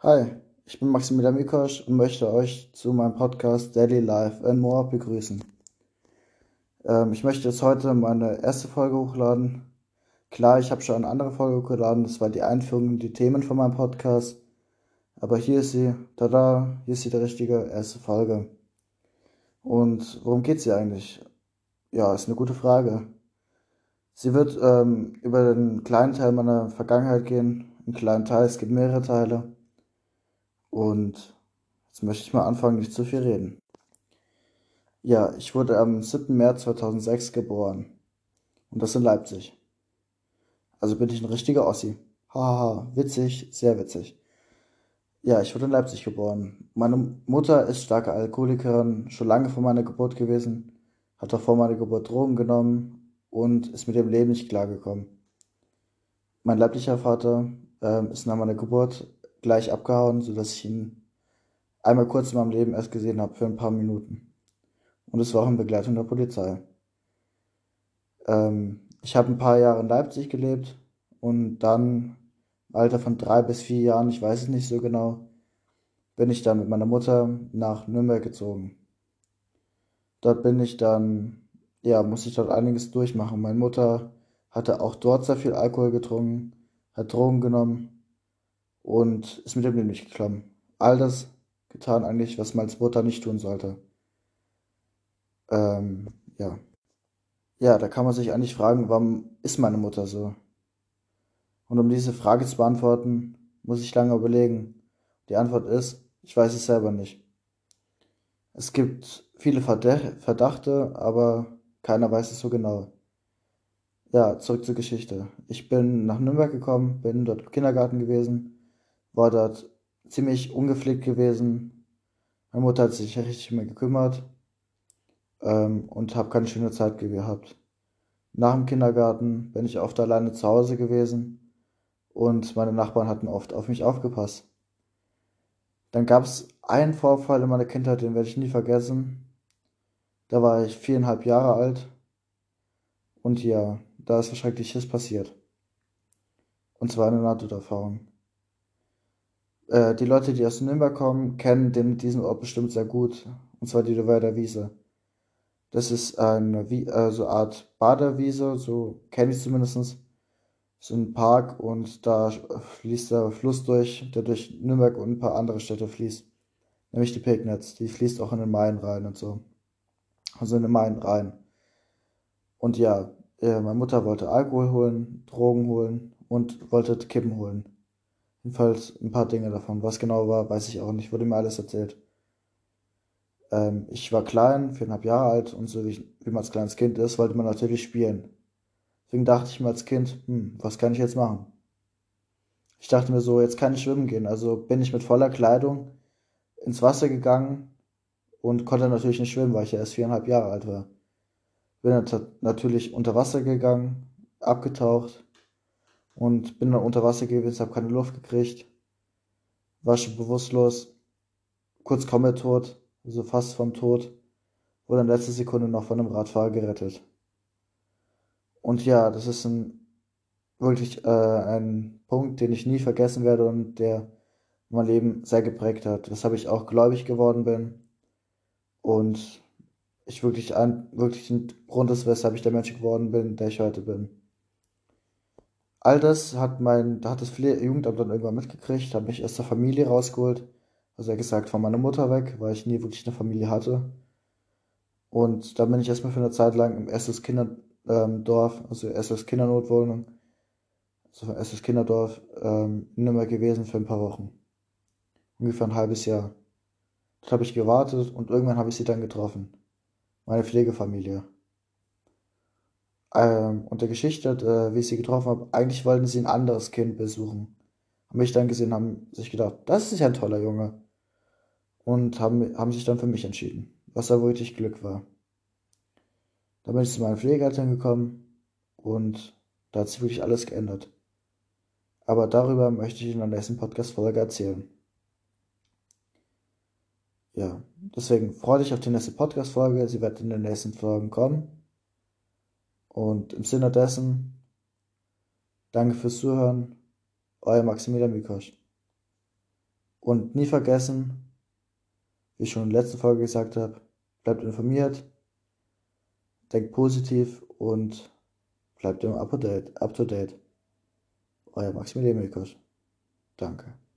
Hi, ich bin Maximilian Mikosch und möchte euch zu meinem Podcast Daily Life and More begrüßen. Ähm, ich möchte jetzt heute meine erste Folge hochladen. Klar, ich habe schon eine andere Folge hochgeladen, das war die Einführung in die Themen von meinem Podcast. Aber hier ist sie, tada, hier ist sie die richtige erste Folge. Und worum geht sie eigentlich? Ja, ist eine gute Frage. Sie wird ähm, über den kleinen Teil meiner Vergangenheit gehen, einen kleinen Teil, es gibt mehrere Teile. Und jetzt möchte ich mal anfangen, nicht zu viel reden. Ja, ich wurde am 7. März 2006 geboren. Und das in Leipzig. Also bin ich ein richtiger Ossi. Haha, witzig, sehr witzig. Ja, ich wurde in Leipzig geboren. Meine Mutter ist starke Alkoholikerin, schon lange vor meiner Geburt gewesen, hat auch vor meiner Geburt Drogen genommen und ist mit dem Leben nicht klargekommen. Mein leiblicher Vater ähm, ist nach meiner Geburt gleich abgehauen, sodass ich ihn einmal kurz in meinem Leben erst gesehen habe für ein paar Minuten. Und es war auch in Begleitung der Polizei. Ähm, ich habe ein paar Jahre in Leipzig gelebt und dann im Alter von drei bis vier Jahren, ich weiß es nicht so genau, bin ich dann mit meiner Mutter nach Nürnberg gezogen. Dort bin ich dann, ja, musste ich dort einiges durchmachen. Meine Mutter hatte auch dort sehr viel Alkohol getrunken, hat Drogen genommen und ist mit dem Leben nicht gekommen. All das getan eigentlich, was man als Mutter nicht tun sollte. Ähm, ja. Ja, da kann man sich eigentlich fragen, warum ist meine Mutter so? Und um diese Frage zu beantworten, muss ich lange überlegen. Die Antwort ist, ich weiß es selber nicht. Es gibt viele Verdachte, aber keiner weiß es so genau. Ja, zurück zur Geschichte. Ich bin nach Nürnberg gekommen, bin dort im Kindergarten gewesen war dort ziemlich ungepflegt gewesen. Meine Mutter hat sich richtig um mich gekümmert ähm, und habe keine schöne Zeit gehabt. Nach dem Kindergarten bin ich oft alleine zu Hause gewesen und meine Nachbarn hatten oft auf mich aufgepasst. Dann gab es einen Vorfall in meiner Kindheit, den werde ich nie vergessen. Da war ich viereinhalb Jahre alt und ja, da ist was Schreckliches passiert. Und zwar eine Nahtoderfahrung. Äh, die Leute, die aus Nürnberg kommen, kennen den, diesen Ort bestimmt sehr gut. Und zwar die Duwerder Wiese. Das ist eine Wie äh, so Art Baderwiese, so kenne ich zumindest. So ein Park und da fließt der Fluss durch, der durch Nürnberg und ein paar andere Städte fließt. Nämlich die Pegnitz. Die fließt auch in den Main rein und so. Also in den Main rein. Und ja, äh, meine Mutter wollte Alkohol holen, Drogen holen und wollte Kippen holen. Jedenfalls ein paar Dinge davon. Was genau war, weiß ich auch nicht. Wurde mir alles erzählt. Ähm, ich war klein, viereinhalb Jahre alt und so wie, wie man als kleines Kind ist, wollte man natürlich spielen. Deswegen dachte ich mir als Kind, hm, was kann ich jetzt machen? Ich dachte mir so, jetzt kann ich schwimmen gehen. Also bin ich mit voller Kleidung ins Wasser gegangen und konnte natürlich nicht schwimmen, weil ich ja erst viereinhalb Jahre alt war. Bin natürlich unter Wasser gegangen, abgetaucht und bin dann unter Wasser gewesen, habe keine Luft gekriegt, war schon bewusstlos, kurz komme tot, also fast vom Tod, wurde in letzter Sekunde noch von einem Radfahrer gerettet. Und ja, das ist ein wirklich äh, ein Punkt, den ich nie vergessen werde und der mein Leben sehr geprägt hat, weshalb ich auch gläubig geworden bin und ich wirklich ein wirklich ein Grund ist, weshalb ich der Mensch geworden bin, der ich heute bin. All das hat mein, da hat das Jugendamt dann irgendwann mitgekriegt, hat mich aus der Familie rausgeholt. Also er gesagt, von meiner Mutter weg, weil ich nie wirklich eine Familie hatte. Und dann bin ich erstmal für eine Zeit lang im SS Kinderdorf, also SS Kindernotwohnung, also SS Kinderdorf, ähm, Nürnberg gewesen für ein paar Wochen. Ungefähr ein halbes Jahr. Dort habe ich gewartet und irgendwann habe ich sie dann getroffen. Meine Pflegefamilie ähm, und der Geschichte, äh, wie ich sie getroffen habe, eigentlich wollten sie ein anderes Kind besuchen. Haben mich dann gesehen, haben sich gedacht, das ist ja ein toller Junge. Und haben, haben sich dann für mich entschieden, was da wirklich Glück war. Dann bin ich zu meinen Pflegeeltern gekommen und da hat sich wirklich alles geändert. Aber darüber möchte ich in der nächsten Podcast-Folge erzählen. Ja, deswegen freue dich auf die nächste Podcast-Folge. Sie wird in den nächsten Folgen kommen. Und im Sinne dessen, danke fürs Zuhören, euer Maximilian Mikosch. Und nie vergessen, wie ich schon in der letzten Folge gesagt habe, bleibt informiert, denkt positiv und bleibt immer up to date. Up to date. Euer Maximilian Milkos. Danke.